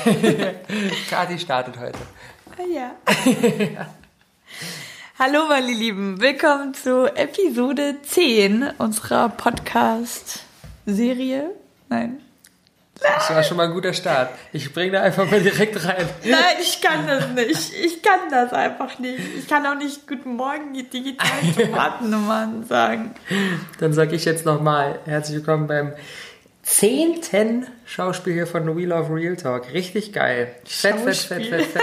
Kati startet heute. Ah ja. Hallo meine Lieben, willkommen zu Episode 10 unserer Podcast-Serie. Nein. Das war schon mal ein guter Start. Ich bringe da einfach mal direkt rein. Nein, ich kann das nicht. Ich kann das einfach nicht. Ich kann auch nicht Guten Morgen, die digitalen Tomatennummern sagen. Dann sage ich jetzt nochmal herzlich willkommen beim zehnten Schauspiel hier von Wheel of Real Talk. Richtig geil. Fett, fett, fett, fett, fett.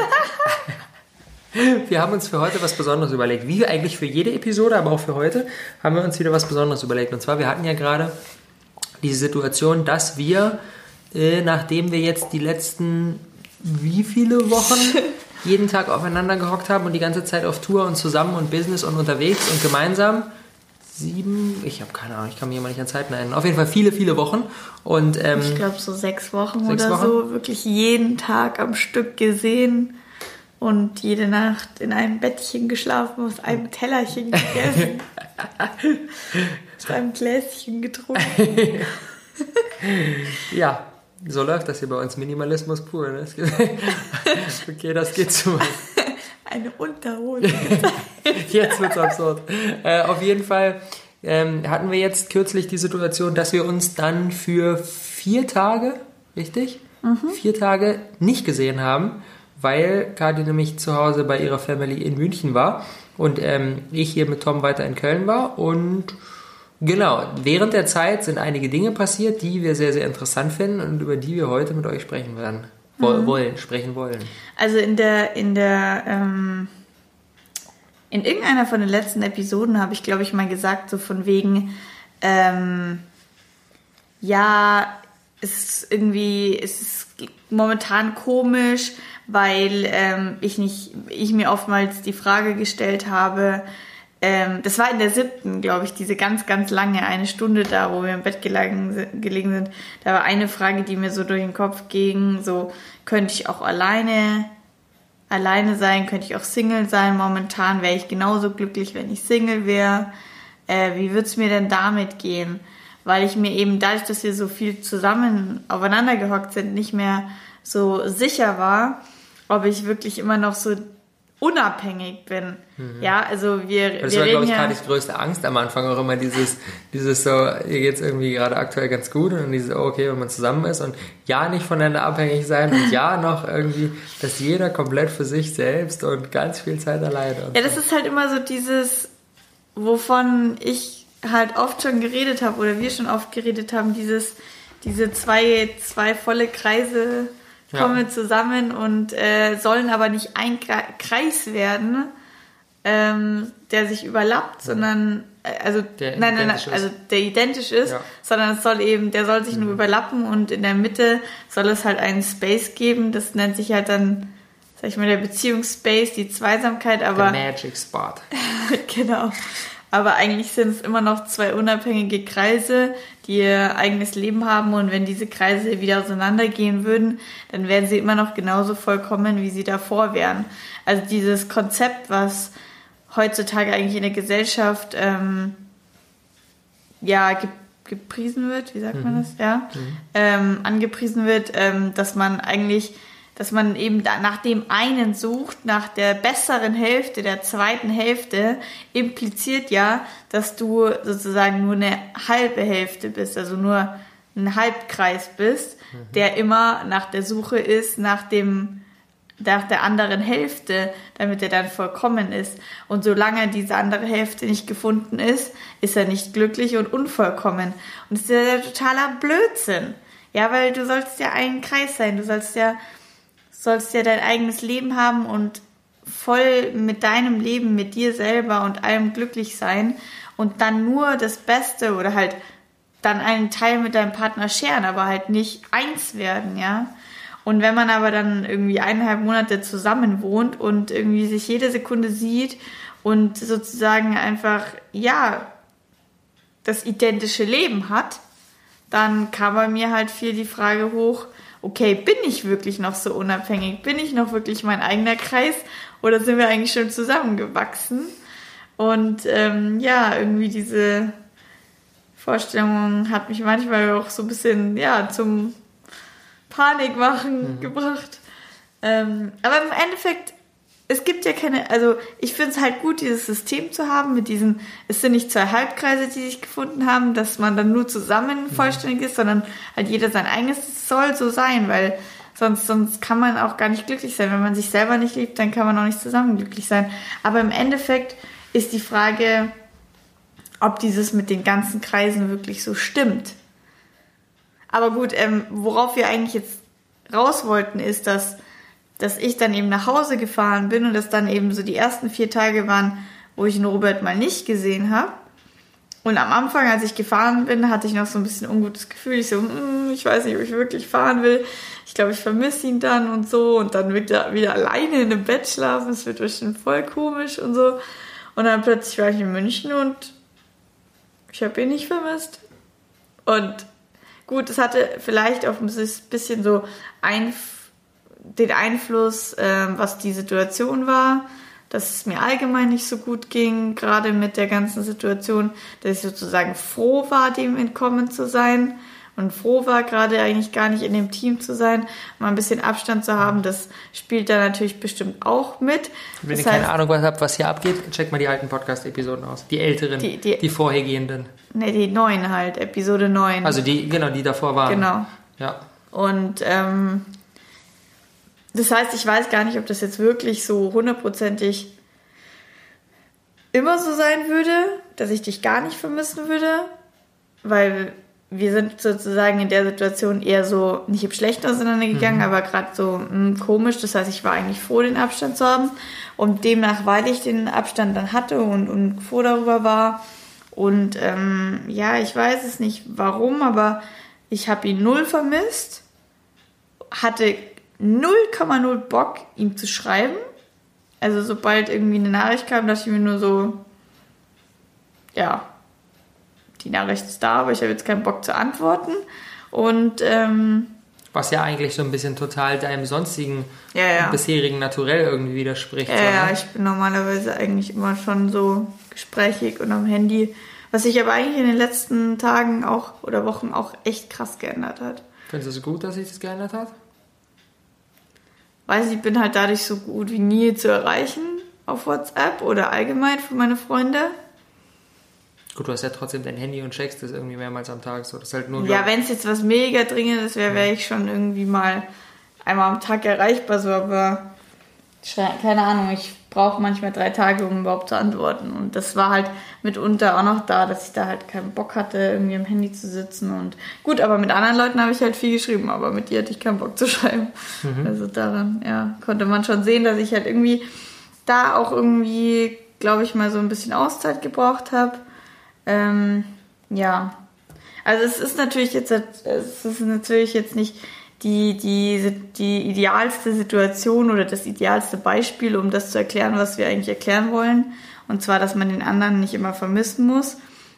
Wir haben uns für heute was Besonderes überlegt. Wie eigentlich für jede Episode, aber auch für heute, haben wir uns wieder was Besonderes überlegt. Und zwar, wir hatten ja gerade die Situation, dass wir, äh, nachdem wir jetzt die letzten wie viele Wochen jeden Tag aufeinander gehockt haben und die ganze Zeit auf Tour und zusammen und Business und unterwegs und gemeinsam, sieben, ich habe keine Ahnung, ich kann mich immer nicht an Zeiten erinnern. Auf jeden Fall viele, viele Wochen. Und, ähm, Ich glaube so sechs Wochen Sechs oder Wochen? so, wirklich jeden Tag am Stück gesehen und jede Nacht in einem Bettchen geschlafen, aus einem Tellerchen gegessen, aus einem Gläschen getrunken. ja, so läuft das hier bei uns. Minimalismus pur. Ne? Okay, das geht zu weit. Eine Unterhose. Jetzt wird's absurd. Äh, auf jeden Fall ähm, hatten wir jetzt kürzlich die Situation, dass wir uns dann für vier Tage, richtig? Vier Tage nicht gesehen haben, weil Kadi nämlich zu Hause bei ihrer Family in München war und ähm, ich hier mit Tom weiter in Köln war und Genau, während der Zeit sind einige Dinge passiert, die wir sehr, sehr interessant finden und über die wir heute mit euch sprechen werden. Woll, Wollen, sprechen wollen. Also in der, in der, ähm, in irgendeiner von den letzten Episoden habe ich, glaube ich, mal gesagt, so von wegen, ähm, ja, es ist irgendwie, es ist momentan komisch, weil ähm, ich nicht, ich mir oftmals die Frage gestellt habe, ähm, das war in der siebten, glaube ich, diese ganz, ganz lange, eine Stunde da, wo wir im Bett gelegen, gelegen sind. Da war eine Frage, die mir so durch den Kopf ging, so, könnte ich auch alleine, alleine sein, könnte ich auch Single sein. Momentan wäre ich genauso glücklich, wenn ich Single wäre. Äh, wie wird's mir denn damit gehen? Weil ich mir eben dadurch, dass wir so viel zusammen aufeinander gehockt sind, nicht mehr so sicher war, ob ich wirklich immer noch so unabhängig bin. Ja, also wir, Das wir war, glaube ich, ja. Kadis größte Angst am Anfang auch immer dieses, dieses so, ihr geht's irgendwie gerade aktuell ganz gut und dieses, oh, okay, wenn man zusammen ist und ja, nicht voneinander abhängig sein und ja, noch irgendwie, dass jeder komplett für sich selbst und ganz viel Zeit alleine. Ja, das ist halt immer so dieses, wovon ich halt oft schon geredet habe oder wir schon oft geredet haben, dieses, diese zwei, zwei volle Kreise Ja. kommen zusammen und äh, sollen aber nicht ein Kre- Kreis werden, ähm, der sich überlappt, sondern äh, also Der nein, nein, nein, identisch ist. also der identisch ist, Ja. sondern es soll eben, der soll sich nur überlappen und in der Mitte soll es halt einen Space geben. Das nennt sich halt dann, sag ich mal, der Beziehungsspace, die Zweisamkeit, aber der Magic Spot. genau. Aber eigentlich sind es immer noch zwei unabhängige Kreise, die ihr eigenes Leben haben. Und wenn diese Kreise wieder auseinandergehen würden, dann wären sie immer noch genauso vollkommen, wie sie davor wären. Also dieses Konzept, was heutzutage eigentlich in der Gesellschaft ähm, ja ge gepriesen wird, wie sagt man das? Ja, ähm, angepriesen wird, ähm, dass man eigentlich dass man eben da nach dem einen sucht, nach der besseren Hälfte, der zweiten Hälfte, impliziert ja, dass du sozusagen nur eine halbe Hälfte bist, also nur ein Halbkreis bist, der immer nach der Suche ist, nach dem nach der anderen Hälfte, damit er dann vollkommen ist. Und solange diese andere Hälfte nicht gefunden ist, ist er nicht glücklich und unvollkommen. Und das ist ja totaler Blödsinn. Ja, weil du sollst ja ein Kreis sein. Du sollst ja sollst ja dein eigenes Leben haben und voll mit deinem Leben, mit dir selber und allem glücklich sein und dann nur das Beste oder halt dann einen Teil mit deinem Partner scheren, aber halt nicht eins werden, ja. Und wenn man aber dann irgendwie eineinhalb Monate zusammen wohnt und irgendwie sich jede Sekunde sieht und sozusagen einfach, ja, das identische Leben hat, dann kam bei mir halt viel die Frage hoch, okay, bin ich wirklich noch so unabhängig? Bin ich noch wirklich mein eigener Kreis? Oder sind wir eigentlich schon zusammengewachsen? Und ähm, ja, irgendwie diese Vorstellung hat mich manchmal auch so ein bisschen, ja, zum Panik machen mhm. gebracht. Ähm, aber im Endeffekt, es gibt ja keine, also ich finde es halt gut, dieses System zu haben mit diesen, es sind nicht zwei Halbkreise, die sich gefunden haben, dass man dann nur zusammen mhm. vollständig ist, sondern halt jeder sein eigenes, es soll so sein, weil sonst, sonst kann man auch gar nicht glücklich sein. Wenn man sich selber nicht liebt, dann kann man auch nicht zusammen glücklich sein. Aber im Endeffekt ist die Frage, ob dieses mit den ganzen Kreisen wirklich so stimmt. Aber gut, ähm, worauf wir eigentlich jetzt raus wollten, ist, dass, dass ich dann eben nach Hause gefahren bin und das dann eben so die ersten vier Tage waren, wo ich den Robert mal nicht gesehen habe. Und am Anfang, als ich gefahren bin, hatte ich noch so ein bisschen ungutes Gefühl. Ich so, hm, ich weiß nicht, ob ich wirklich fahren will. Ich glaube, ich vermisse ihn dann und so. Und dann wird er wieder alleine in einem Bett schlafen. Es wird bestimmt voll komisch und so. Und dann plötzlich war ich in München und ich habe ihn nicht vermisst. Und gut, es hatte vielleicht auch ein bisschen so Einf den Einfluss, ähm, was die Situation war, dass es mir allgemein nicht so gut ging, gerade mit der ganzen Situation, dass ich sozusagen froh war, dem entkommen zu sein und froh war, gerade eigentlich gar nicht in dem Team zu sein, mal ein bisschen Abstand zu haben, das spielt da natürlich bestimmt auch mit. Wenn das ihr keine Ahnung was habt, was hier abgeht, checkt mal die alten Podcast-Episoden aus. Die älteren, die, die, die vorhergehenden. Ne, die neuen halt, Episode 9. Also die, genau, die davor waren. Genau. Ja. Und ähm, das heißt, ich weiß gar nicht, ob das jetzt wirklich so hundertprozentig immer so sein würde, dass ich dich gar nicht vermissen würde, weil wir sind sozusagen in der Situation eher so nicht im Schlechten auseinandergegangen, mhm. aber gerade so mh, hm, komisch. Das heißt, ich war eigentlich froh, den Abstand zu haben. Und demnach, weil ich den Abstand dann hatte und, und froh darüber war. Und ähm, ja, ich weiß es nicht warum, aber ich habe ihn null vermisst. Hatte 0,0 Bock, ihm zu schreiben. Also sobald irgendwie eine Nachricht kam, dachte ich mir nur so, ja, die Nachricht ist da, aber ich habe jetzt keinen Bock zu antworten. Und ähm, was ja eigentlich so ein bisschen total deinem sonstigen ja, ja. bisherigen Naturell irgendwie widerspricht. Ja, so, ne? ja, ich bin normalerweise eigentlich immer schon so gesprächig und am Handy, was sich aber eigentlich in den letzten Tagen auch oder Wochen auch echt krass geändert hat. Findest du es gut, dass sich das geändert hat? Weiß ich, ich bin halt dadurch so gut wie nie zu erreichen auf WhatsApp oder allgemein für meine Freunde. Gut, du hast ja trotzdem dein Handy und checkst das irgendwie mehrmals am Tag. So, das halt nur ja, wenn es jetzt was mega Dringendes wäre, wäre ich schon irgendwie mal einmal am Tag erreichbar, so, aber keine Ahnung, ich brauche manchmal drei Tage, um überhaupt zu antworten. Und das war halt mitunter auch noch da, dass ich da halt keinen Bock hatte, irgendwie am Handy zu sitzen. Und gut, aber mit anderen Leuten habe ich halt viel geschrieben, aber mit dir hatte ich keinen Bock zu schreiben. Mhm. Also daran, ja, konnte man schon sehen, dass ich halt irgendwie da auch irgendwie, glaube ich, mal so ein bisschen Auszeit gebraucht habe. Ähm, ja. Also es ist natürlich jetzt, es ist natürlich jetzt nicht die, die, die idealste Situation oder das idealste Beispiel, um das zu erklären, was wir eigentlich erklären wollen. Und zwar, dass man den anderen nicht immer vermissen muss,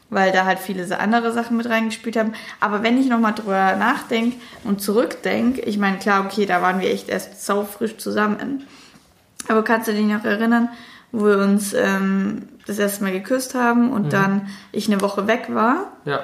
weil da halt viele andere Sachen mit reingespielt haben. Aber wenn ich nochmal drüber nachdenke und zurückdenke, ich meine, klar, okay, da waren wir echt erst saufrisch zusammen. Aber kannst du dich noch erinnern, wo wir uns ähm, das erste Mal geküsst haben und mhm. dann ich eine Woche weg war. Ja.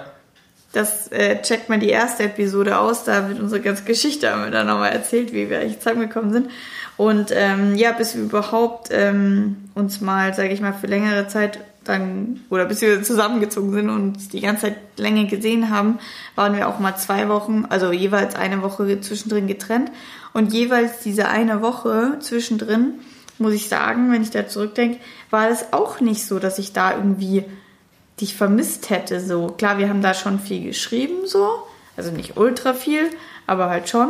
Das äh, checkt man die erste Episode aus, da wird unsere ganze Geschichte haben wir dann nochmal erzählt, wie wir eigentlich zusammengekommen sind. Und ähm, ja, bis wir überhaupt ähm, uns mal, sage ich mal, für längere Zeit dann, oder bis wir zusammengezogen sind und die ganze Zeit länger gesehen haben, waren wir auch mal zwei Wochen, also jeweils eine Woche zwischendrin getrennt. Und jeweils diese eine Woche zwischendrin muss ich sagen, wenn ich da zurückdenke, war das auch nicht so, dass ich da irgendwie dich vermisst hätte. So klar, wir haben da schon viel geschrieben, so, also nicht ultra viel, aber halt schon.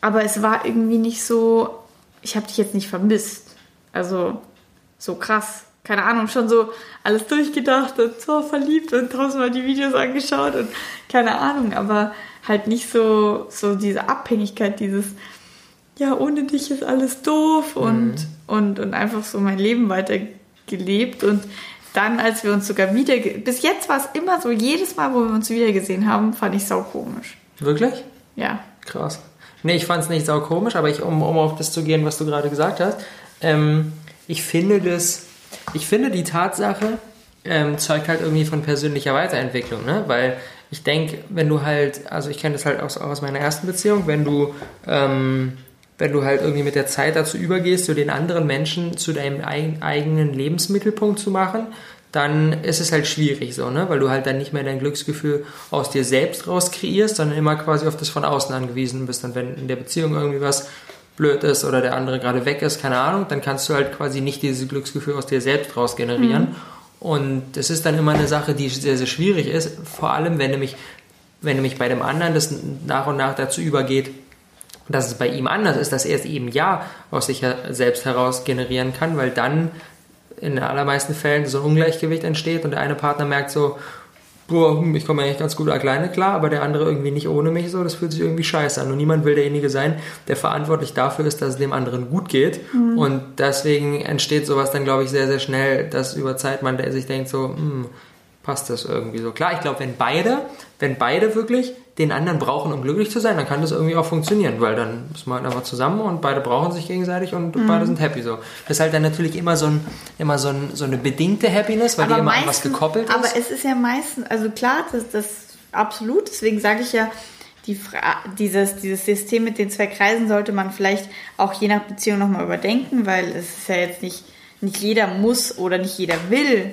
Aber es war irgendwie nicht so, ich habe dich jetzt nicht vermisst. Also so krass. Keine Ahnung, schon so alles durchgedacht und so verliebt und tausendmal die Videos angeschaut und keine Ahnung, aber halt nicht so, so diese Abhängigkeit, dieses, ja, ohne dich ist alles doof und, mhm. und, und einfach so mein Leben weitergelebt. Und dann, als wir uns sogar wieder, bis jetzt war es immer so, jedes Mal, wo wir uns wieder gesehen haben, fand ich sau komisch. Wirklich? Ja. Krass. Nee, ich fand es nicht sau komisch, aber ich, um, um auf das zu gehen, was du gerade gesagt hast, ähm, ich finde das, ich finde die Tatsache, ähm, zeugt halt irgendwie von persönlicher Weiterentwicklung, ne? Weil ich denke, wenn du halt, also ich kenne das halt aus, auch aus meiner ersten Beziehung, wenn du, ähm, wenn du halt irgendwie mit der Zeit dazu übergehst, so den anderen Menschen zu deinem eigenen Lebensmittelpunkt zu machen, dann ist es halt schwierig so, ne? Weil du halt dann nicht mehr dein Glücksgefühl aus dir selbst raus kreierst, sondern immer quasi auf das von außen angewiesen bist. Und wenn in der Beziehung irgendwie was blöd ist oder der andere gerade weg ist, keine Ahnung, dann kannst du halt quasi nicht dieses Glücksgefühl aus dir selbst raus generieren. Mhm. Und das ist dann immer eine Sache, die sehr, sehr schwierig ist, vor allem wenn nämlich, wenn nämlich bei dem anderen das nach und nach dazu übergeht, dass es bei ihm anders ist, dass er es eben ja aus sich selbst heraus generieren kann, weil dann in den allermeisten Fällen so ein Ungleichgewicht entsteht und der eine Partner merkt so, boah, hm, ich komme eigentlich ganz gut alleine klar, aber der andere irgendwie nicht ohne mich so, das fühlt sich irgendwie scheiße an. Und niemand will derjenige sein, der verantwortlich dafür ist, dass es dem anderen gut geht. Mhm. Und deswegen entsteht sowas dann, glaube ich, sehr, sehr schnell, dass über Zeit man sich denkt so, hm, passt das irgendwie so. Klar, ich glaube, wenn beide, wenn beide wirklich den anderen brauchen, um glücklich zu sein, dann kann das irgendwie auch funktionieren, weil dann ist man halt einfach zusammen und beide brauchen sich gegenseitig und mhm. beide sind happy so. Das ist halt dann natürlich immer so, ein, immer so, ein, so eine bedingte Happiness, weil aber die immer meistens, an was gekoppelt ist. Aber es ist ja meistens, also klar, das, das absolut, deswegen sage ich ja, die dieses, dieses System mit den zwei Kreisen sollte man vielleicht auch je nach Beziehung nochmal überdenken, weil es ist ja jetzt nicht, nicht jeder muss oder nicht jeder will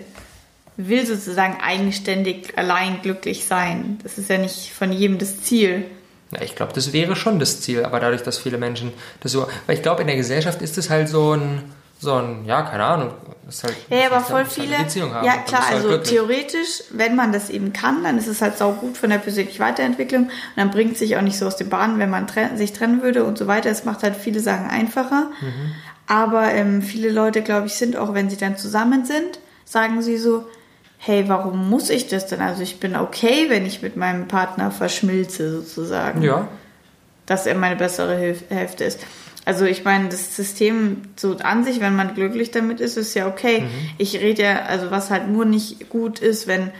will sozusagen eigenständig allein glücklich sein. Das ist ja nicht von jedem das Ziel. Ja, ich glaube, das wäre schon das Ziel, aber dadurch, dass viele Menschen das so, weil ich glaube, in der Gesellschaft ist es halt so ein, so ein, ja, keine Ahnung, ist halt, ja, aber voll viele, haben, ja klar, halt also glücklich. theoretisch, wenn man das eben kann, dann ist es halt sau gut von der persönlichen Weiterentwicklung und dann bringt es sich auch nicht so aus den Bahnen, wenn man tre sich trennen würde und so weiter. Es macht halt viele Sachen einfacher. Mhm. Aber ähm, viele Leute, glaube ich, sind auch, wenn sie dann zusammen sind, sagen sie so, hey, warum muss ich das denn? Also ich bin okay, wenn ich mit meinem Partner verschmilze sozusagen. Ja. Dass er meine bessere Hilf Hälfte ist. Also ich meine, das System so an sich, wenn man glücklich damit ist, ist ja okay. Mhm. Ich rede ja, also was halt nur nicht gut ist, wenn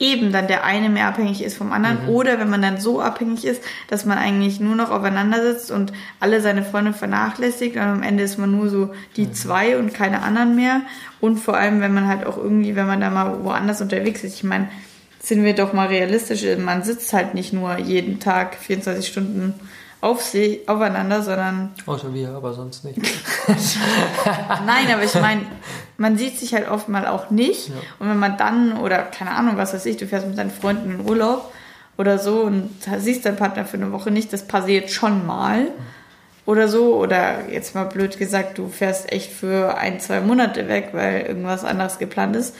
eben dann der eine mehr abhängig ist vom anderen mhm. oder wenn man dann so abhängig ist, dass man eigentlich nur noch aufeinander sitzt und alle seine Freunde vernachlässigt und am Ende ist man nur so die mhm. zwei und keine anderen mehr und vor allem, wenn man halt auch irgendwie, wenn man da mal woanders unterwegs ist, ich meine, sind wir doch mal realistisch, man sitzt halt nicht nur jeden Tag 24 Stunden auf sie, aufeinander, sondern. Außer wir, aber sonst nicht. Nein, aber ich meine, man sieht sich halt oft mal auch nicht. Ja. Und wenn man dann, oder keine Ahnung, was weiß ich, du fährst mit deinen Freunden in Urlaub oder so und siehst deinen Partner für eine Woche nicht, das passiert schon mal. Oder so, oder jetzt mal blöd gesagt, du fährst echt für ein, zwei Monate weg, weil irgendwas anderes geplant ist.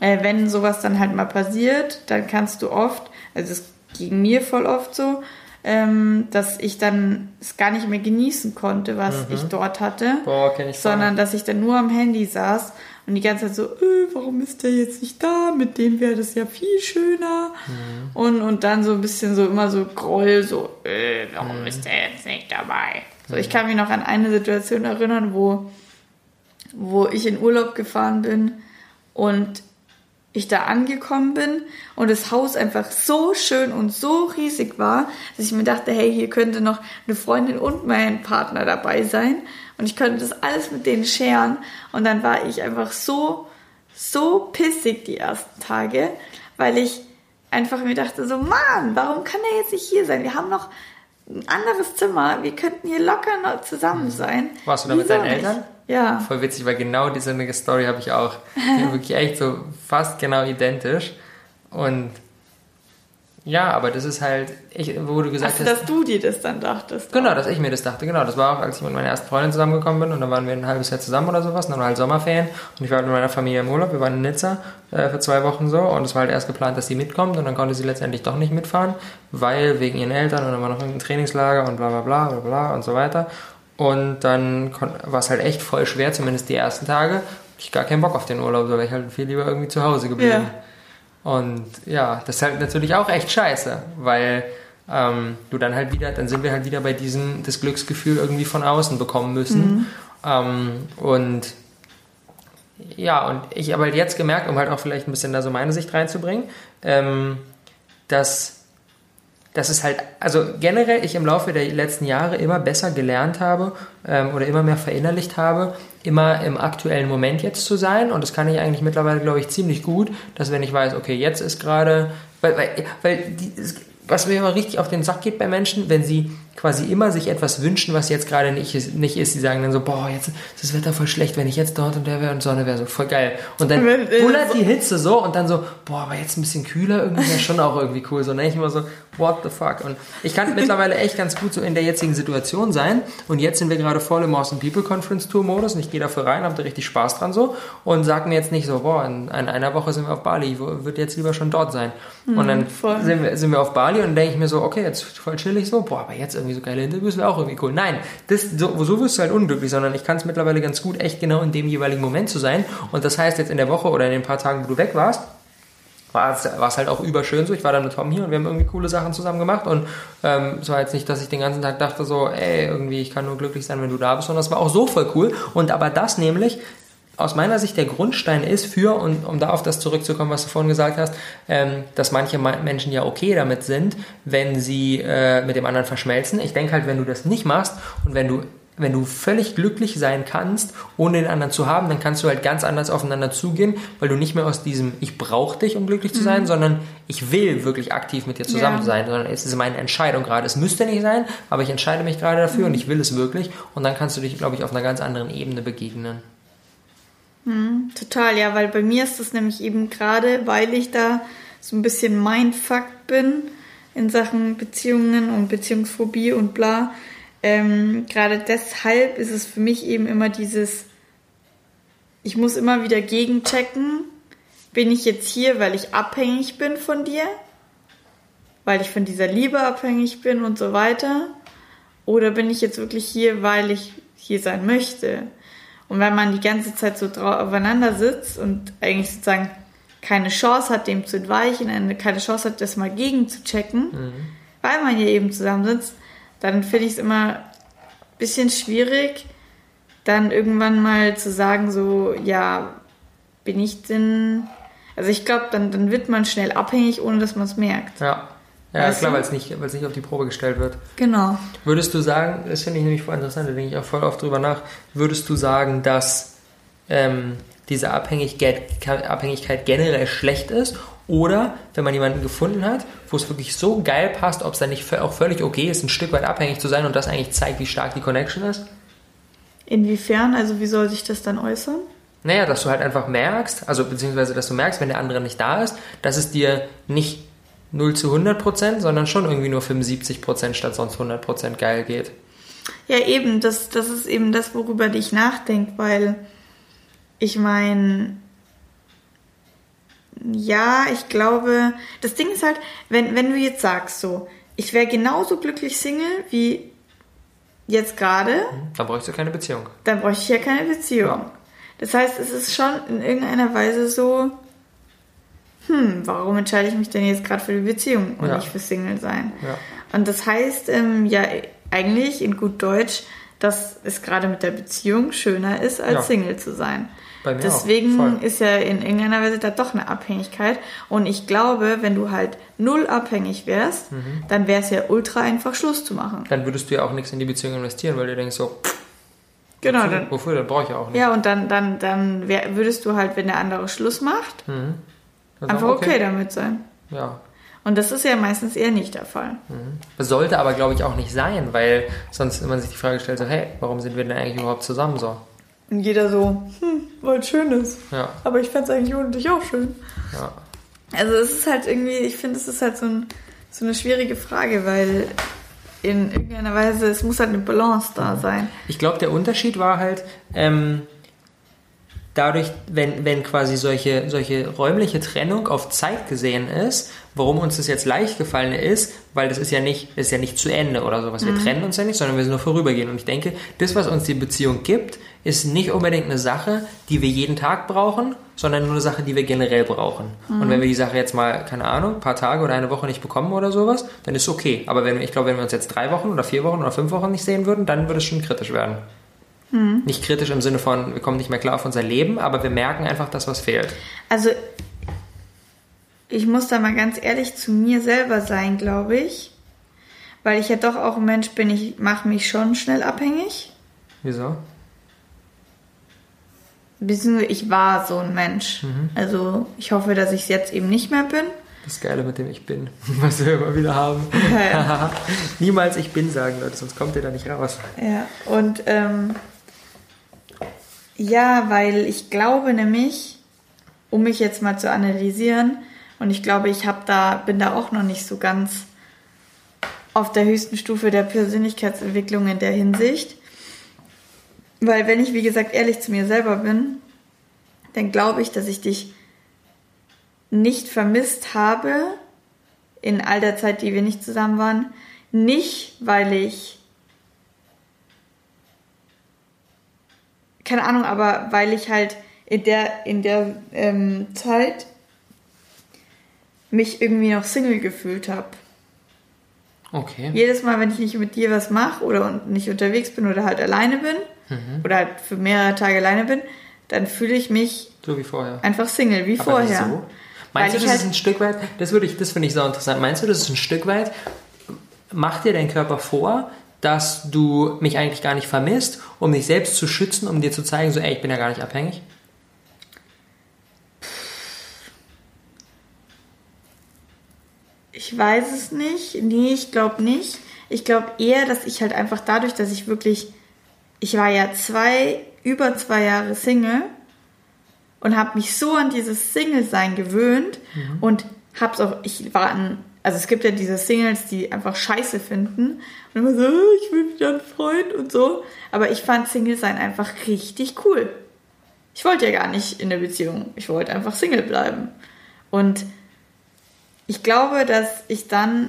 Äh, wenn sowas dann halt mal passiert, dann kannst du oft, also es ging mir voll oft so, ähm, dass ich dann es gar nicht mehr genießen konnte, was mhm. ich dort hatte, Boah, ich sondern dass ich dann nur am Handy saß und die ganze Zeit so, äh, warum ist der jetzt nicht da? Mit dem wäre das ja viel schöner. Mhm. Und, und dann so ein bisschen so immer so Groll, so, äh, warum mhm. ist der jetzt nicht dabei? So, ich kann mich noch an eine Situation erinnern, wo, wo ich in Urlaub gefahren bin und ich da angekommen bin und das Haus einfach so schön und so riesig war, dass ich mir dachte, hey, hier könnte noch eine Freundin und mein Partner dabei sein und ich könnte das alles mit denen scheren und dann war ich einfach so, so pissig die ersten Tage, weil ich einfach mir dachte so, Mann, warum kann er jetzt nicht hier sein? Wir haben noch ein anderes Zimmer, wir könnten hier locker noch zusammen mhm. sein. Warst du da mit deinen Eltern? Ja. Voll witzig, weil genau diese Story habe ich auch. wirklich echt so fast genau identisch. Und ja, aber das ist halt, ich, wo du gesagt also, hast. dass du dir das dann dachtest. Genau, dass ich mir das dachte, genau. Das war auch, als ich mit meiner ersten Freundin zusammengekommen bin und dann waren wir ein halbes Jahr zusammen oder sowas. Und dann war halt Sommerferien und ich war mit meiner Familie im Urlaub. Wir waren in Nizza äh, für zwei Wochen so und es war halt erst geplant, dass sie mitkommt und dann konnte sie letztendlich doch nicht mitfahren, weil wegen ihren Eltern und dann war noch ein Trainingslager und bla bla bla bla bla und so weiter. Und dann war es halt echt voll schwer, zumindest die ersten Tage. Ich gar keinen Bock auf den Urlaub, so wäre ich halt viel lieber irgendwie zu Hause geblieben. Ja. Und ja, das ist halt natürlich auch echt scheiße, weil ähm, du dann halt wieder, dann sind wir halt wieder bei diesem, das Glücksgefühl irgendwie von außen bekommen müssen. Mhm. Ähm, und ja, und ich habe halt jetzt gemerkt, um halt auch vielleicht ein bisschen da so meine Sicht reinzubringen, ähm, dass dass es halt, also generell ich im Laufe der letzten Jahre immer besser gelernt habe ähm, oder immer mehr verinnerlicht habe, immer im aktuellen Moment jetzt zu sein. Und das kann ich eigentlich mittlerweile, glaube ich, ziemlich gut, dass wenn ich weiß, okay, jetzt ist gerade Weil, weil, weil die, was mir immer richtig auf den Sack geht bei Menschen, wenn sie quasi immer sich etwas wünschen, was jetzt gerade nicht ist, nicht ist. Die sagen dann so, boah, jetzt ist das Wetter voll schlecht, wenn ich jetzt dort und der wäre und Sonne wäre so voll geil. Und dann bullert die Hitze so und dann so, boah, aber jetzt ein bisschen kühler irgendwie wäre schon auch irgendwie cool. So, und dann ich immer so, what the fuck? Und ich kann mittlerweile echt ganz gut so in der jetzigen Situation sein. Und jetzt sind wir gerade voll im Awesome People Conference Tour Modus und ich gehe dafür rein, habe da richtig Spaß dran so und sag mir jetzt nicht so, boah, in, in einer Woche sind wir auf Bali, ich würde jetzt lieber schon dort sein. Mhm, und dann sind wir, sind wir auf Bali und denke ich mir so, okay, jetzt voll chillig so, boah, aber jetzt irgendwie so geile Interviews wäre auch irgendwie cool. Nein, das, so, so wirst du halt unglücklich, sondern ich kann es mittlerweile ganz gut, echt genau in dem jeweiligen Moment zu sein. Und das heißt jetzt in der Woche oder in den paar Tagen, wo du weg warst, war es halt auch überschön so. Ich war dann mit Tom hier und wir haben irgendwie coole Sachen zusammen gemacht. Und ähm, es war jetzt nicht, dass ich den ganzen Tag dachte so, ey, irgendwie, ich kann nur glücklich sein, wenn du da bist, sondern es war auch so voll cool. Und aber das nämlich aus meiner Sicht der Grundstein ist für, und um da auf das zurückzukommen, was du vorhin gesagt hast, ähm, dass manche Menschen ja okay damit sind, wenn sie äh, mit dem anderen verschmelzen. Ich denke halt, wenn du das nicht machst und wenn du wenn du völlig glücklich sein kannst, ohne den anderen zu haben, dann kannst du halt ganz anders aufeinander zugehen, weil du nicht mehr aus diesem Ich brauche dich, um glücklich zu sein, mhm. sondern ich will wirklich aktiv mit dir zusammen ja. sein, sondern es ist meine Entscheidung gerade. Es müsste nicht sein, aber ich entscheide mich gerade dafür mhm. und ich will es wirklich und dann kannst du dich, glaube ich, auf einer ganz anderen Ebene begegnen. Mhm, total, ja, weil bei mir ist das nämlich eben gerade, weil ich da so ein bisschen mindfucked bin in Sachen Beziehungen und Beziehungsphobie und bla. Ähm, gerade deshalb ist es für mich eben immer dieses, ich muss immer wieder gegenchecken, bin ich jetzt hier, weil ich abhängig bin von dir, weil ich von dieser Liebe abhängig bin und so weiter, oder bin ich jetzt wirklich hier, weil ich hier sein möchte? Und wenn man die ganze Zeit so aufeinander sitzt und eigentlich sozusagen keine Chance hat, dem zu entweichen, keine Chance hat, das mal gegen zu checken, mhm. weil man hier eben zusammensitzt, dann finde ich es immer ein bisschen schwierig, dann irgendwann mal zu sagen, so, ja, bin ich denn. Also ich glaube, dann, dann wird man schnell abhängig, ohne dass man es merkt. Ja. Ja, weißt klar, weil es nicht, nicht auf die Probe gestellt wird. Genau. Würdest du sagen, das finde ich nämlich voll interessant, da denke ich auch voll oft drüber nach, würdest du sagen, dass ähm, diese Abhängigkeit, Abhängigkeit generell schlecht ist? Oder wenn man jemanden gefunden hat, wo es wirklich so geil passt, ob es dann nicht auch völlig okay ist, ein Stück weit abhängig zu sein und das eigentlich zeigt, wie stark die Connection ist? Inwiefern? Also wie soll sich das dann äußern? Naja, dass du halt einfach merkst, also beziehungsweise dass du merkst, wenn der andere nicht da ist, dass es dir nicht 0 zu 100 Prozent, sondern schon irgendwie nur 75 Prozent statt sonst 100 Prozent geil geht. Ja, eben, das, das ist eben das, worüber ich nachdenke, weil ich meine, ja, ich glaube, das Ding ist halt, wenn, wenn du jetzt sagst so, ich wäre genauso glücklich Single wie jetzt gerade. Mhm, dann bräuchst du keine Beziehung. Dann bräuchte ich ja keine Beziehung. Ja. Das heißt, es ist schon in irgendeiner Weise so, hm, warum entscheide ich mich denn jetzt gerade für die Beziehung und ja. nicht für Single sein? Ja. Und das heißt ähm, ja eigentlich in gut Deutsch, dass es gerade mit der Beziehung schöner ist, als ja. Single zu sein. Deswegen ist ja in irgendeiner Weise da doch eine Abhängigkeit. Und ich glaube, wenn du halt null abhängig wärst, mhm. dann wäre es ja ultra einfach Schluss zu machen. Dann würdest du ja auch nichts in die Beziehung investieren, weil du denkst so, Genau, wofür, dann, wofür, dann brauche ich ja auch nicht. Ja, und dann, dann, dann wär, würdest du halt, wenn der andere Schluss macht, mhm. Einfach okay. okay. damit sein. Ja. Und das ist ja meistens eher nicht der Fall. Mhm. Sollte aber, glaube ich, auch nicht sein, weil sonst immer sich die Frage stellt, so, hey, warum sind wir denn eigentlich überhaupt zusammen so? Und jeder so, hm, weil es schön ist. Ja. Aber ich fände es eigentlich ohne dich auch schön. Ja. Also es ist halt irgendwie, ich finde, es ist halt so, ein, so eine schwierige Frage, weil in irgendeiner Weise, es muss halt eine Balance da mhm. sein. Ich glaube, der Unterschied war halt, ähm, dadurch, wenn, wenn quasi solche, solche räumliche Trennung auf Zeit gesehen ist, warum uns das jetzt leicht gefallen ist, weil das ist ja nicht, ist ja nicht zu Ende oder sowas. Wir mhm. trennen uns ja nicht, sondern wir sind nur vorübergehend. Und ich denke, das, was uns die Beziehung gibt, ist nicht unbedingt eine Sache, die wir jeden Tag brauchen, sondern nur eine Sache, die wir generell brauchen. Mhm. Und wenn wir die Sache jetzt mal, keine Ahnung, ein paar Tage oder eine Woche nicht bekommen oder sowas, dann ist okay. Aber wenn, ich glaube, wenn wir uns jetzt drei Wochen oder vier Wochen oder fünf Wochen nicht sehen würden, dann würde es schon kritisch werden. Hm. Nicht kritisch im Sinne von, wir kommen nicht mehr klar auf unser Leben, aber wir merken einfach, dass was fehlt. Also, ich muss da mal ganz ehrlich zu mir selber sein, glaube ich. Weil ich ja doch auch ein Mensch bin, ich mache mich schon schnell abhängig. Wieso? Beziehungsweise ich war so ein Mensch. Mhm. Also ich hoffe, dass ich es jetzt eben nicht mehr bin. Das Geile mit dem Ich Bin, was wir immer wieder haben. Ja, ja. Niemals Ich Bin sagen, Leute, sonst kommt ihr da nicht raus. Ja, und ähm, ja, weil ich glaube nämlich, um mich jetzt mal zu analysieren, und ich glaube, ich habe da, bin da auch noch nicht so ganz auf der höchsten Stufe der Persönlichkeitsentwicklung in der Hinsicht. Weil wenn ich, wie gesagt, ehrlich zu mir selber bin, dann glaube ich, dass ich dich nicht vermisst habe in all der Zeit, die wir nicht zusammen waren. Nicht, weil ich, keine Ahnung, aber weil ich halt in der, in der ähm, Zeit mich irgendwie noch Single gefühlt habe. Okay. Jedes Mal, wenn ich nicht mit dir was mache oder nicht unterwegs bin oder halt alleine bin Mhm. oder halt für mehrere Tage alleine bin, dann fühle ich mich So wie vorher. einfach Single, wie Aber vorher. wieso? Meinst Weil du, das ist halt- ein Stück weit, das würde ich, das finde ich so interessant. Meinst du, das ist ein Stück weit, macht dir dein Körper vor, dass du mich eigentlich gar nicht vermisst, um dich selbst zu schützen, um dir zu zeigen, so, ey, ich bin ja gar nicht abhängig? Ich weiß es nicht. Nee, ich glaube nicht. Ich glaube eher, dass ich halt einfach dadurch, dass ich wirklich, ich war ja zwei, über zwei Jahre Single und habe mich so an dieses Single-Sein gewöhnt und hab's auch, ich war an, also es gibt ja diese Singles, die einfach Scheiße finden und immer so, "Oh, ich will wieder einen Freund und so. Aber ich fand Single-Sein einfach richtig cool. Ich wollte ja gar nicht in der Beziehung. Ich wollte einfach Single bleiben. Und ich glaube, dass ich dann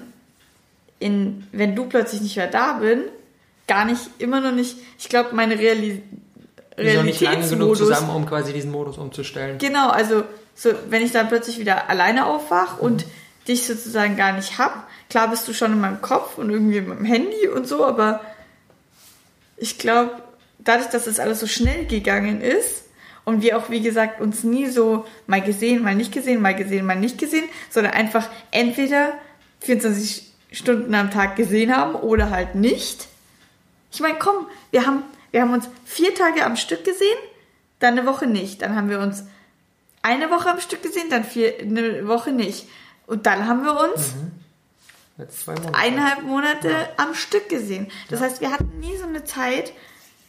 in, wenn du plötzlich nicht mehr da bin, gar nicht, immer noch nicht, ich glaube, meine Reali sind noch nicht lange genug Realitätsmodus. zusammen, um quasi diesen Modus umzustellen. Genau, also so, wenn ich dann plötzlich wieder alleine aufwach und dich sozusagen gar nicht hab, klar bist du schon in meinem Kopf und irgendwie in meinem Handy und so, aber ich glaube, dadurch, dass das alles so schnell gegangen ist und wir auch, wie gesagt, uns nie so mal gesehen, mal nicht gesehen, mal gesehen, mal nicht gesehen, sondern einfach entweder 24 Stunden am Tag gesehen haben oder halt nicht. Ich meine, komm, wir haben, wir haben uns vier Tage am Stück gesehen, dann eine Woche nicht. Dann haben wir uns eine Woche am Stück gesehen, dann vier, eine Woche nicht. Und dann haben wir uns zwei Monate. eineinhalb Monate am Stück gesehen. Das heißt, wir hatten nie so eine Zeit,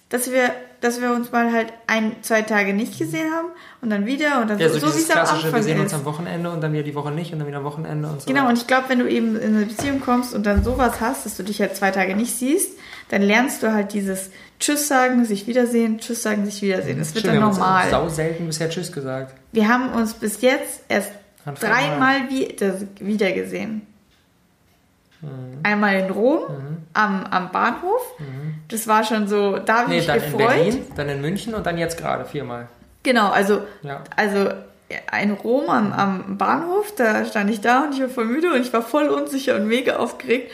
dass wir, dass wir uns mal halt ein, zwei Tage nicht gesehen haben und dann wieder und dann Ja, so, so, so wie es am klassische, wir Anfang sehen uns ist. am Wochenende und dann wieder die Woche nicht und dann wieder am Wochenende und so. Genau, und ich glaube, wenn du eben in eine Beziehung kommst und dann sowas hast, dass du dich halt zwei Tage nicht siehst, dann lernst du halt dieses Tschüss sagen, sich wiedersehen, Tschüss sagen, sich wiedersehen. Das wird Stimmt, dann wir haben uns normal. sau selten bisher Tschüss gesagt. Wir haben uns bis jetzt erst dreimal wieder, wieder gesehen. Einmal in Rom am, am Bahnhof. Das war schon so, da habe ich Nee, mich dann in gefreut. Berlin, dann in München und dann jetzt gerade viermal. Genau, also, Ja. also in Rom am, am Bahnhof, da stand ich da und ich war voll müde und ich war voll unsicher und mega aufgeregt,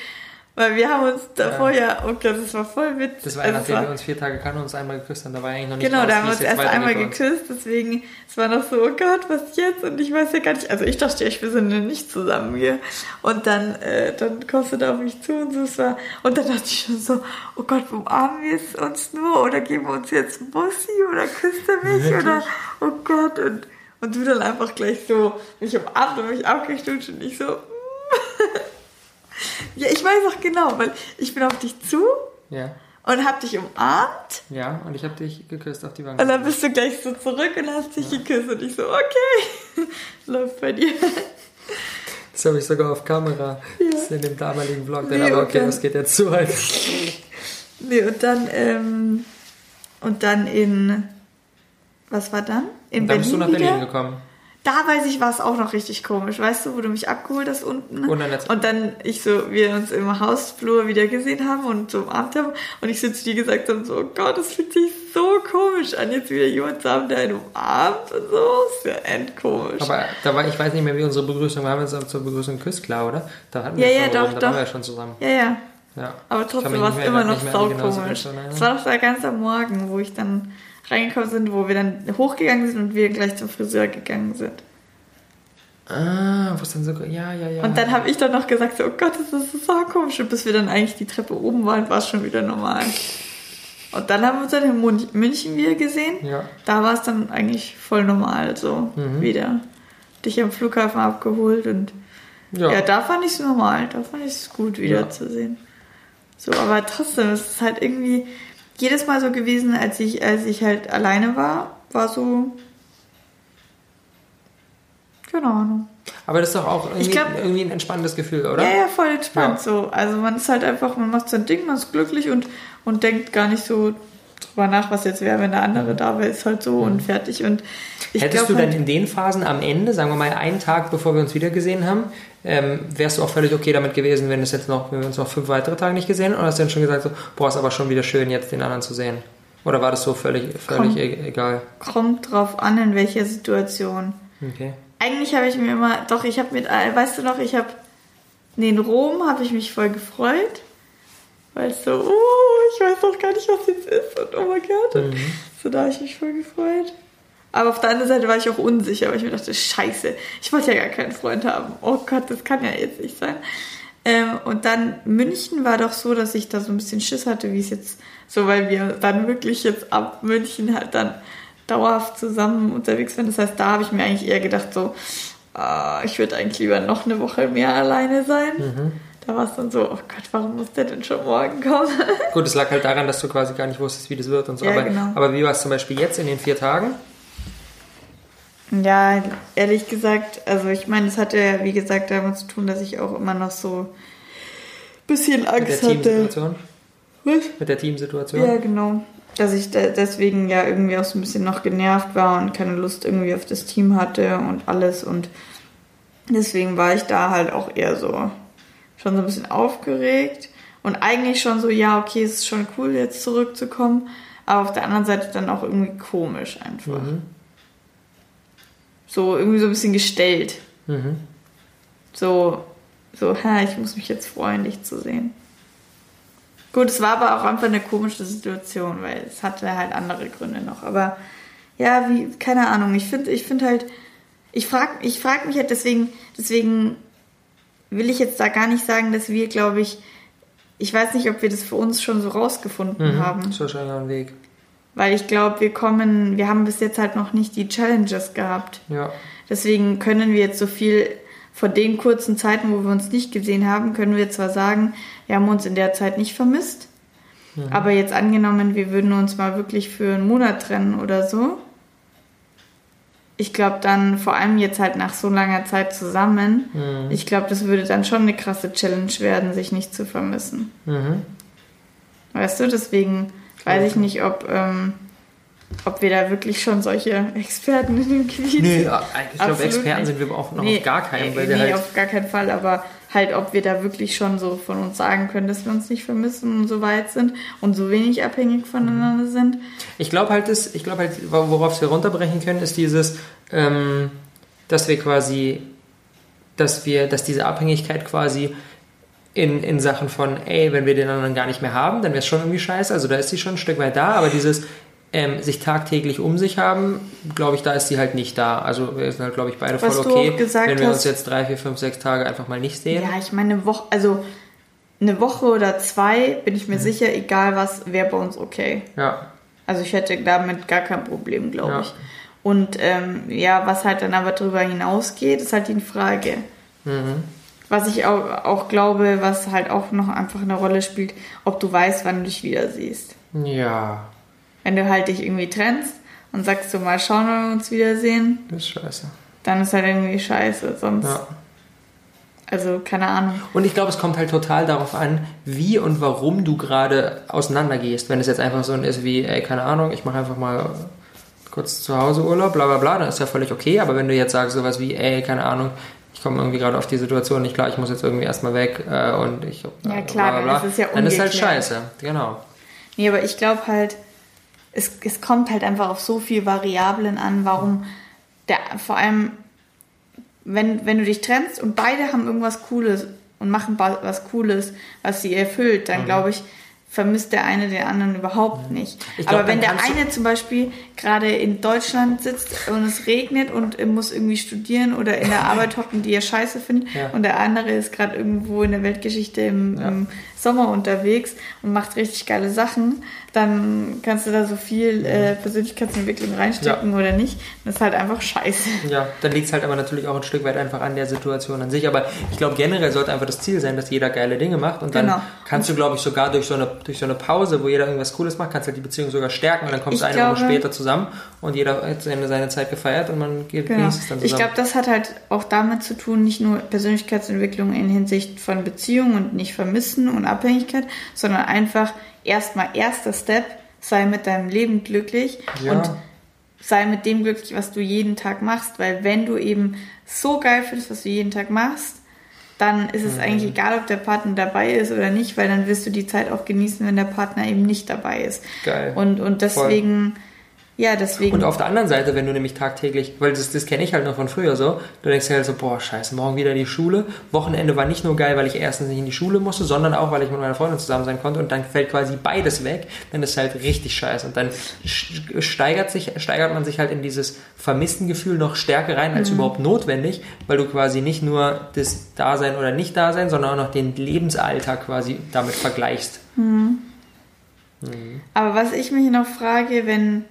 weil wir haben uns davor ja, oh Gott, das war voll witzig. Das war ja, Also nachdem wir uns vier Tage kannten und uns einmal geküsst haben. Da war eigentlich noch nicht Genau, raus, da haben wir uns erst einmal geküsst, deswegen, es war noch so, oh Gott, was jetzt? Und ich weiß ja gar nicht, also ich dachte echt, wir sind ja nicht zusammen hier. Und dann, äh, dann kommst du da auf mich zu und so, es war, und dann dachte ich schon so, oh Gott, umarmen wir uns nur oder geben wir uns jetzt Bussi oder küsst er mich Wirklich? oder, oh Gott, und, und du dann einfach gleich so, mich umarmt und mich abgestutscht und ich so, ja, ich weiß auch genau, weil ich bin auf dich zu Ja, und hab dich umarmt ja, und ich habe dich geküsst auf die Wange. und dann bist du gleich so zurück und hast dich geküsst und ich so, okay, läuft bei dir. Das habe ich sogar auf Kamera. Ja. Das ist in dem damaligen Vlog. Nee, Dann, aber okay, okay. das geht jetzt zu weit. Nee, und dann, ähm, und dann in, was war dann? In Und dann Berlin bist du nach wieder? Berlin gekommen. Da weiß ich, war es auch noch richtig komisch, weißt du, wo du mich abgeholt hast unten. Und dann und dann ich so, wir uns im Hausflur wieder gesehen haben und so umarmt haben. Und ich so zu dir gesagt habe, so, oh Gott, das fühlt sich so komisch an, jetzt wieder jemand zu haben, der einen umarmt und so. Ist ja endkomisch. Aber da war, ich weiß nicht mehr, wie unsere Begrüßung war. Wir haben uns zur Begrüßung geküsst, klar, oder? Da hatten wir Ja, schon ja, rum, doch, da doch. waren wir schon zusammen. ja, ja. Ja. Aber trotzdem war es immer noch saukomisch. Es war doch da ganz am Morgen, wo ich dann reingekommen sind, wo wir dann hochgegangen sind und wir gleich zum Friseur gegangen sind. Ah, wo ist denn so. Ja, ja, ja. Und dann habe ich dann noch gesagt, so, oh Gott, das ist so komisch. Und bis wir dann eigentlich die Treppe oben waren, war es schon wieder normal. Und dann haben wir uns dann in München wieder gesehen. Ja. Da war es dann eigentlich voll normal so Mhm. wieder. Dich am Flughafen abgeholt und Ja, ja da fand ich es normal. Da fand ich es gut, wiederzusehen. Ja. So, aber trotzdem, es ist halt irgendwie jedes Mal so gewesen, als ich, als ich halt alleine war, war so. Keine Ahnung. Aber das ist doch auch irgendwie, glaub, irgendwie ein entspannendes Gefühl, oder? Ja, ja, voll entspannt ja. so. Also man ist halt einfach, man macht sein Ding, man ist glücklich und, und denkt gar nicht so drüber nach, was jetzt wäre, wenn der andere mhm. da wäre, ist halt so mhm. und fertig. Und Hättest du dann halt, in den Phasen am Ende, sagen wir mal einen Tag, bevor wir uns wiedergesehen haben, ähm, wärst du auch völlig okay damit gewesen, wenn es jetzt noch, wenn wir uns noch fünf weitere Tage nicht gesehen haben? Oder hast du dann schon gesagt, so, boah, ist aber schon wieder schön, jetzt den anderen zu sehen? Oder war das so völlig, völlig kommt, e-, egal? Kommt drauf an, in welcher Situation. Okay. Eigentlich habe ich mir immer, doch, ich habe mit, äh, weißt du noch, ich habe, nee, in Rom habe ich mich voll gefreut, weil es so, oh, ich weiß doch gar nicht, was jetzt ist und oh mein Gott. Mhm. So, da habe ich mich voll gefreut. Aber auf der anderen Seite war ich auch unsicher, weil ich mir dachte, scheiße, ich wollte ja gar keinen Freund haben. Oh Gott, das kann ja jetzt nicht sein. Ähm, und dann München war doch so, dass ich da so ein bisschen Schiss hatte, wie es jetzt so, weil wir dann wirklich jetzt ab München halt dann dauerhaft zusammen unterwegs waren. Das heißt, da habe ich mir eigentlich eher gedacht, so, äh, ich würde eigentlich lieber noch eine Woche mehr alleine sein. Mhm. Da war es dann so, oh Gott, warum muss der denn schon morgen kommen? Gut, es lag halt daran, dass du quasi gar nicht wusstest, wie das wird und so. Ja, aber, genau. aber wie war es zum Beispiel jetzt in den vier Tagen? Ja, ehrlich gesagt, also ich meine, es hatte ja, wie gesagt, damit zu tun, dass ich auch immer noch so ein bisschen Angst Mit der hatte. Was? Mit der Teamsituation? Ja, genau. Dass ich deswegen ja irgendwie auch so ein bisschen noch genervt war und keine Lust irgendwie auf das Team hatte und alles. Und deswegen war ich da halt auch eher so schon so ein bisschen aufgeregt. Und eigentlich schon so, ja, okay, es ist schon cool, jetzt zurückzukommen. Aber auf der anderen Seite dann auch irgendwie komisch einfach. Mhm. So irgendwie so ein bisschen gestellt. Mhm. So, so, ha, ich muss mich jetzt freuen, dich zu sehen. Gut, es war aber auch einfach eine komische Situation, weil es hatte halt andere Gründe noch. Aber ja, wie, keine Ahnung. Ich finde, ich finde halt, ich frage ich frag mich halt deswegen, deswegen will ich jetzt da gar nicht sagen, dass wir, glaube ich, ich weiß nicht, ob wir das für uns schon so rausgefunden mhm, haben. Das ist wahrscheinlich ein Weg. Weil ich glaube, wir kommen, wir haben bis jetzt halt noch nicht die Challenges gehabt. Ja. Deswegen können wir jetzt so viel von den kurzen Zeiten, wo wir uns nicht gesehen haben, können wir zwar sagen, wir haben uns in der Zeit nicht vermisst. Mhm. Aber jetzt angenommen, wir würden uns mal wirklich für einen Monat trennen oder so. Ich glaube dann, vor allem jetzt halt nach so langer Zeit zusammen, mhm. ich glaube, das würde dann schon eine krasse Challenge werden, sich nicht zu vermissen. Mhm. Weißt du, deswegen weiß ich nicht, ob, ähm, ob wir da wirklich schon solche Experten in dem Gebiet nee, sind. ich glaube, Experten nicht. sind wir auch noch nee, auf gar keinen. Weil nee, halt auf gar keinen Fall, aber halt, ob wir da wirklich schon so von uns sagen können, dass wir uns nicht vermissen und so weit sind und so wenig abhängig voneinander mhm. sind. Ich glaube halt, das, ich glaube halt, worauf wir runterbrechen können, ist dieses, ähm, dass wir quasi, dass wir, dass diese Abhängigkeit quasi in, in Sachen von, ey, wenn wir den anderen gar nicht mehr haben, dann wäre es schon irgendwie scheiße. Also da ist sie schon ein Stück weit da, aber dieses ähm, sich tagtäglich um sich haben, glaube ich, da ist sie halt nicht da. Also wir sind halt, glaube ich, beide Was voll okay, wenn wir hast, uns jetzt drei, vier, fünf, sechs Tage einfach mal nicht sehen. Ja, ich meine, eine Woche, also eine Woche oder zwei bin ich mir mhm. sicher, egal was, wäre bei uns okay. Ja. Also ich hätte damit gar kein Problem, glaube ja. ich. Und ähm, ja, was halt dann aber darüber hinausgeht, ist halt die Frage. Mhm. Was ich auch, auch glaube, was halt auch noch einfach eine Rolle spielt, ob du weißt, wann du dich wieder siehst. Ja. Wenn du halt dich irgendwie trennst und sagst du mal schauen, wenn wir uns wiedersehen. Das ist scheiße. Dann ist halt irgendwie scheiße, sonst. Ja. Also, keine Ahnung. Und ich glaube, es kommt halt total darauf an, wie und warum du gerade auseinandergehst. Wenn es jetzt einfach so ist wie, ey, keine Ahnung, ich mache einfach mal kurz zu Hause Urlaub, bla bla bla, dann ist ja völlig okay. Aber wenn du jetzt sagst sowas wie, ey, keine Ahnung, komme irgendwie gerade auf die Situation nicht klar, ich muss jetzt irgendwie erstmal weg äh, und ich. Äh, ja, klar, bla, bla, bla. dann ist es ja Dann ist halt scheiße, genau. Nee, aber ich glaube halt, es, es kommt halt einfach auf so viele Variablen an, warum der, vor allem, wenn, wenn du dich trennst und beide haben irgendwas Cooles und machen was Cooles, was sie erfüllt, dann mhm. glaube ich, vermisst der eine den anderen überhaupt nicht. Glaub, Aber wenn der eine zum Beispiel gerade in Deutschland sitzt und es regnet und muss irgendwie studieren oder in der Arbeit hocken, die er scheiße findet, ja. und der andere ist gerade irgendwo in der Weltgeschichte im, ja. im, Sommer unterwegs und macht richtig geile Sachen, dann kannst du da so viel äh, Persönlichkeitsentwicklung reinstecken Ja. oder nicht. Das ist halt einfach scheiße. Ja, dann liegt es halt aber natürlich auch ein Stück weit einfach an der Situation an sich. Aber ich glaube, generell sollte einfach das Ziel sein, dass jeder geile Dinge macht. Und dann Genau. kannst du, glaube ich, sogar durch so, eine, durch so eine Pause, wo jeder irgendwas Cooles macht, kannst du halt die Beziehung sogar stärken. Und dann kommst Ich du eine Woche glaube- später zusammen und jeder hat seine, seine Zeit gefeiert und man geht Genau. dann Ich zusammen. glaube, das hat halt auch damit zu tun, nicht nur Persönlichkeitsentwicklung in Hinsicht von Beziehung und nicht vermissen und Abhängigkeit, sondern einfach erstmal erster Step, sei mit deinem Leben glücklich Ja. und sei mit dem glücklich, was du jeden Tag machst, weil wenn du eben so geil findest, was du jeden Tag machst, dann ist Mhm. es eigentlich egal, ob der Partner dabei ist oder nicht, weil dann wirst du die Zeit auch genießen, wenn der Partner eben nicht dabei ist. Geil. Und, und deswegen, ja, deswegen. Und auf der anderen Seite, wenn du nämlich tagtäglich, weil das, das kenne ich halt noch von früher so, du denkst dir halt so, boah, scheiße, morgen wieder die Schule. Wochenende war nicht nur geil, weil ich erstens nicht in die Schule musste, sondern auch, weil ich mit meiner Freundin zusammen sein konnte und dann fällt quasi beides weg, dann ist halt richtig scheiße. Und dann steigert, sich, steigert man sich halt in dieses vermissten Gefühl noch stärker rein als überhaupt notwendig, weil du quasi nicht nur das Dasein oder Nicht-Dasein, sondern auch noch den Lebensalltag quasi damit vergleichst. Aber was ich mich noch frage, wenn.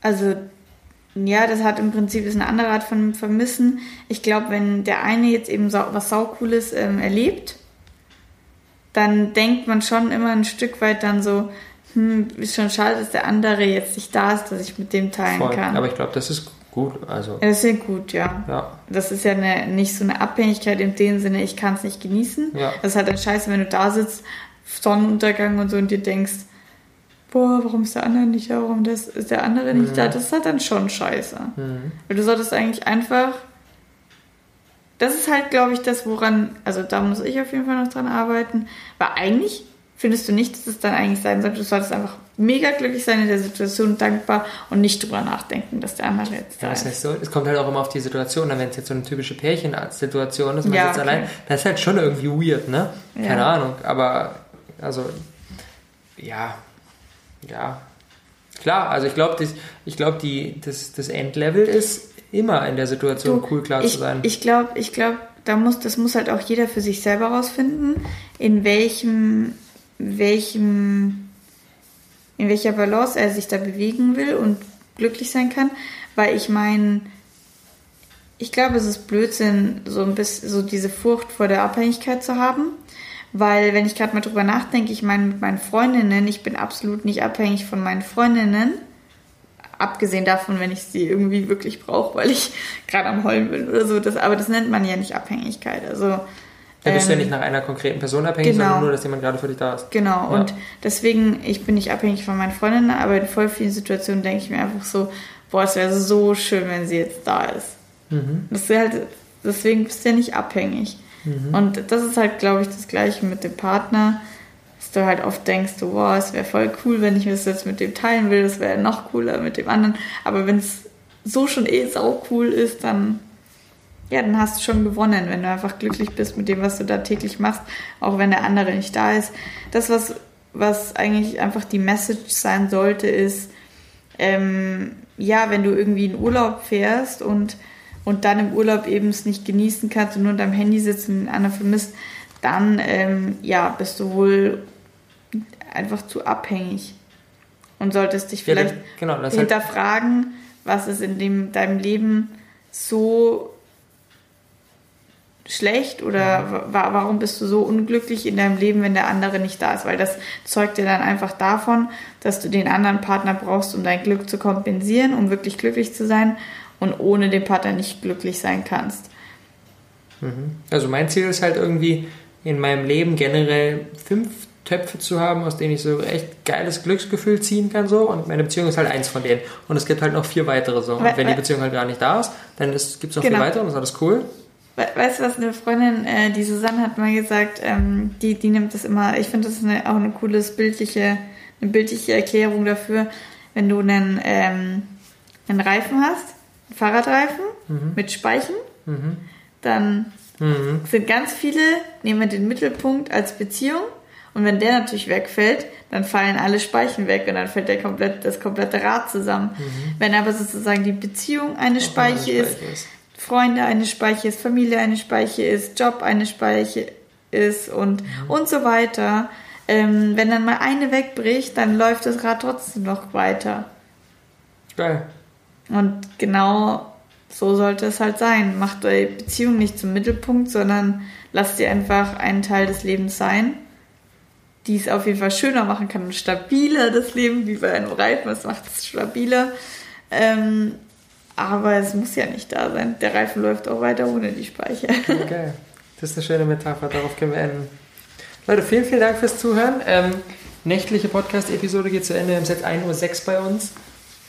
Also, ja, das hat im Prinzip ist eine andere Art von Vermissen. Ich glaube, wenn der eine jetzt eben sau, was Saucooles ähm, erlebt, dann denkt man schon immer ein Stück weit dann so, hm, ist schon schade, dass der andere jetzt nicht da ist, dass ich mit dem teilen Voll. kann. Aber ich glaube, das ist gut. Also, das ist ja gut, ja. ja. Das ist ja eine, nicht so eine Abhängigkeit in dem Sinne, ich kann es nicht genießen. Ja. Das ist halt dann scheiße, wenn du da sitzt, Sonnenuntergang und so und dir denkst, boah, warum ist der andere nicht da, warum das, ist der andere nicht da? Das ist halt dann schon scheiße. Mhm. Weil du solltest eigentlich einfach, das ist halt, glaube ich, das, woran, also da muss ich auf jeden Fall noch dran arbeiten, weil eigentlich findest du nicht, dass es dann eigentlich sein sollte, du solltest einfach mega glücklich sein in der Situation, dankbar und nicht drüber nachdenken, dass der andere jetzt Ja, da das ist. heißt so, es kommt halt auch immer auf die Situation an, wenn es jetzt so eine typische Pärchensituation ist, man Ja, sitzt okay. allein, das ist halt schon irgendwie weird, ne? Ja. Keine Ahnung, aber also ja, ja. Klar, also ich glaube, ich glaube, die das, das Endlevel ist immer in der Situation cool klar ich, zu sein. Ich glaube, ich glaube, da muss, das muss halt auch jeder für sich selber rausfinden, in welchem, welchem, in welcher Balance er sich da bewegen will und glücklich sein kann. Weil ich meine, ich glaube, es ist Blödsinn, so ein bisschen so diese Furcht vor der Abhängigkeit zu haben. Weil, wenn ich gerade mal drüber nachdenke, ich meine, mit meinen Freundinnen, ich bin absolut nicht abhängig von meinen Freundinnen. Abgesehen davon, wenn ich sie irgendwie wirklich brauche, weil ich gerade am Heulen bin oder so. Das, aber das nennt man ja nicht Abhängigkeit. Also, da bist du ja ähm, nicht nach einer konkreten Person abhängig, genau. sondern nur, dass jemand gerade für dich da ist. Genau, Ja. und deswegen, ich bin nicht abhängig von meinen Freundinnen, aber in voll vielen Situationen denke ich mir einfach so, boah, es wäre so schön, wenn sie jetzt da ist. Mhm. Das wäre halt, deswegen bist du ja nicht abhängig. Mhm. Und das ist halt, glaube ich, das Gleiche mit dem Partner, dass du halt oft denkst, so, boah, es wäre voll cool, wenn ich das jetzt mit dem teilen will, das wäre noch cooler mit dem anderen. Aber wenn es so schon eh sau cool ist, dann, ja, dann hast du schon gewonnen, wenn du einfach glücklich bist mit dem, was du da täglich machst, auch wenn der andere nicht da ist. Das, was, was eigentlich einfach die Message sein sollte, ist, ähm, ja, wenn du irgendwie in Urlaub fährst und, und dann im Urlaub eben es nicht genießen kannst und nur an deinem Handy sitzt und den anderen vermisst, dann ähm, ja, bist du wohl einfach zu abhängig und solltest dich Ja, vielleicht das- genau, hinterfragen, was ist in dem, deinem Leben so schlecht oder wa warum bist du so unglücklich in deinem Leben, wenn der andere nicht da ist? Weil das zeugt dir dann einfach davon, dass du den anderen Partner brauchst, um dein Glück zu kompensieren, um wirklich glücklich zu sein und ohne den Partner nicht glücklich sein kannst. Also mein Ziel ist halt irgendwie in meinem Leben generell fünf Töpfe zu haben, aus denen ich so echt geiles Glücksgefühl ziehen kann so und meine Beziehung ist halt eins von denen und es gibt halt noch vier weitere so und Weil- wenn die Beziehung halt gar nicht da ist, dann gibt es noch Genau. vier weitere und das ist alles cool. We weißt du was, eine Freundin, äh, die Susanne hat mal gesagt, ähm, die, die nimmt das immer, ich finde das eine, auch eine coole bildliche, eine bildliche Erklärung dafür, wenn du einen, ähm, einen Reifen hast, Fahrradreifen mit Speichen, dann Mhm. sind ganz viele, nehmen den Mittelpunkt als Beziehung und wenn der natürlich wegfällt, dann fallen alle Speichen weg und dann fällt der komplett, das komplette Rad zusammen. Wenn aber sozusagen die Beziehung eine Speiche ist, Speiche ist. Freunde eine Speiche ist, Familie eine Speiche ist, Job eine Speiche ist und, und so weiter, ähm, wenn dann mal eine wegbricht, dann läuft das Rad trotzdem noch weiter. Geil. Und genau so sollte es halt sein. Macht eure Beziehung nicht zum Mittelpunkt, sondern lasst ihr einfach einen Teil des Lebens sein, die es auf jeden Fall schöner machen kann und stabiler das Leben, wie bei einem Reifen. Es macht es stabiler. Ähm, aber es muss ja nicht da sein. Der Reifen läuft auch weiter ohne die Speicher. Geil. Das ist eine schöne Metapher, darauf können wir enden. Leute, vielen, vielen Dank fürs Zuhören. Ähm, nächtliche Podcast-Episode geht zu Ende. Jetzt 1.06 Uhr bei uns.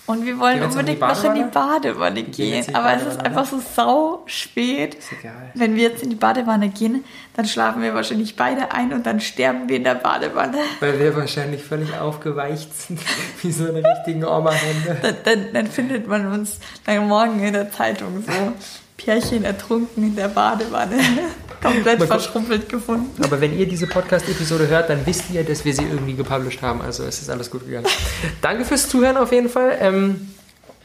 Und wir wollen unbedingt noch in die Badewanne gehen. Die aber es ist einfach so sau spät. Ist egal. Wenn wir jetzt in die Badewanne gehen, dann schlafen wir wahrscheinlich beide ein und dann sterben wir in der Badewanne. Weil wir wahrscheinlich völlig aufgeweicht sind, wie so eine richtigen Oma-Hände. Dann, dann, dann, findet man uns dann morgen in der Zeitung so. Pärchen ertrunken in der Badewanne. Komplett verschrumpelt gefunden. Aber wenn ihr diese Podcast-Episode hört, dann wisst ihr, dass wir sie irgendwie gepublished haben. Also es ist alles gut gegangen. Danke fürs Zuhören auf jeden Fall. Ähm,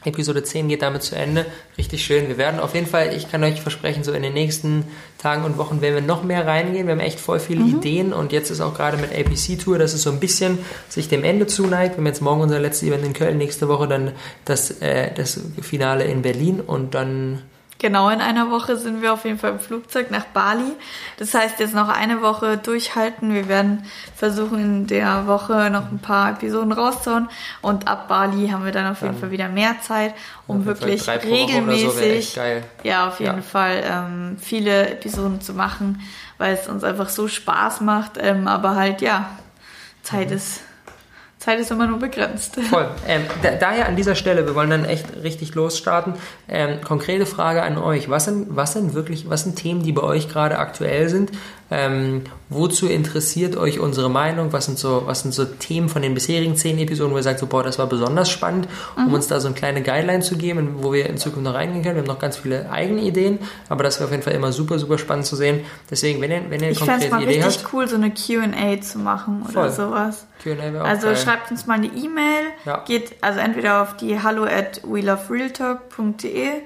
Episode 10 geht damit zu Ende. Richtig schön. Wir werden auf jeden Fall, ich kann euch versprechen, so in den nächsten Tagen und Wochen werden wir noch mehr reingehen. Wir haben echt voll viele mhm. Ideen und jetzt ist auch gerade mit APC Tour, dass es so ein bisschen sich dem Ende zuneigt. Wir haben jetzt morgen unser letztes Event in Köln, nächste Woche dann das, äh, das Finale in Berlin und dann Genau, in einer Woche sind wir auf jeden Fall im Flugzeug nach Bali. Das heißt, jetzt noch eine Woche durchhalten. Wir werden versuchen, in der Woche noch ein paar Episoden rauszuhauen. Und ab Bali haben wir dann auf jeden Fall wieder mehr Zeit, um wirklich regelmäßig, so ja, auf jeden ja. Fall ähm, viele Episoden zu machen, weil es uns einfach so Spaß macht. Ähm, aber halt, ja, Zeit mhm. ist Zeit ist immer nur begrenzt. Voll. Ähm, da, daher an dieser Stelle, wir wollen dann echt richtig losstarten. Ähm, konkrete Frage an euch. Was sind, was sind wirklich, was sind Themen, die bei euch gerade aktuell sind? Ähm, wozu interessiert euch unsere Meinung? Was sind so, was sind so Themen von den bisherigen zehn Episoden, wo ihr sagt, so, boah, das war besonders spannend, um mhm. uns da so eine kleine Guideline zu geben, wo wir in Zukunft noch reingehen können. Wir haben noch ganz viele eigene Ideen, aber das wäre auf jeden Fall immer super, super spannend zu sehen. Deswegen, wenn ihr, wenn ihr eine ich konkrete mal Idee richtig cool, so eine Q&A zu machen oder Voll. sowas. Q&A auch Also geil. schreibt uns mal eine E-Mail, ja. geht also entweder auf die hallo at wheelofrealtalk.de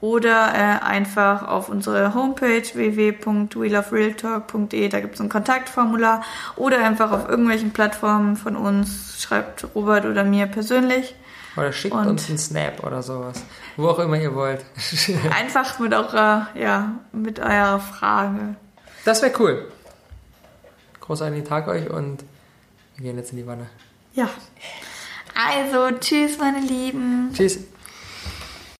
oder äh, einfach auf unsere Homepage www.wheelofrealtalk.de, da gibt es ein Kontaktformular oder einfach auf irgendwelchen Plattformen von uns, schreibt Robert oder mir persönlich. Oder schickt Und uns einen Snap oder sowas. Wo auch immer ihr wollt. einfach mit eurer, ja, mit eurer Frage. Das wäre cool. Großartigen Tag euch und wir gehen jetzt in die Wanne. Ja. Also, tschüss, meine Lieben. Tschüss.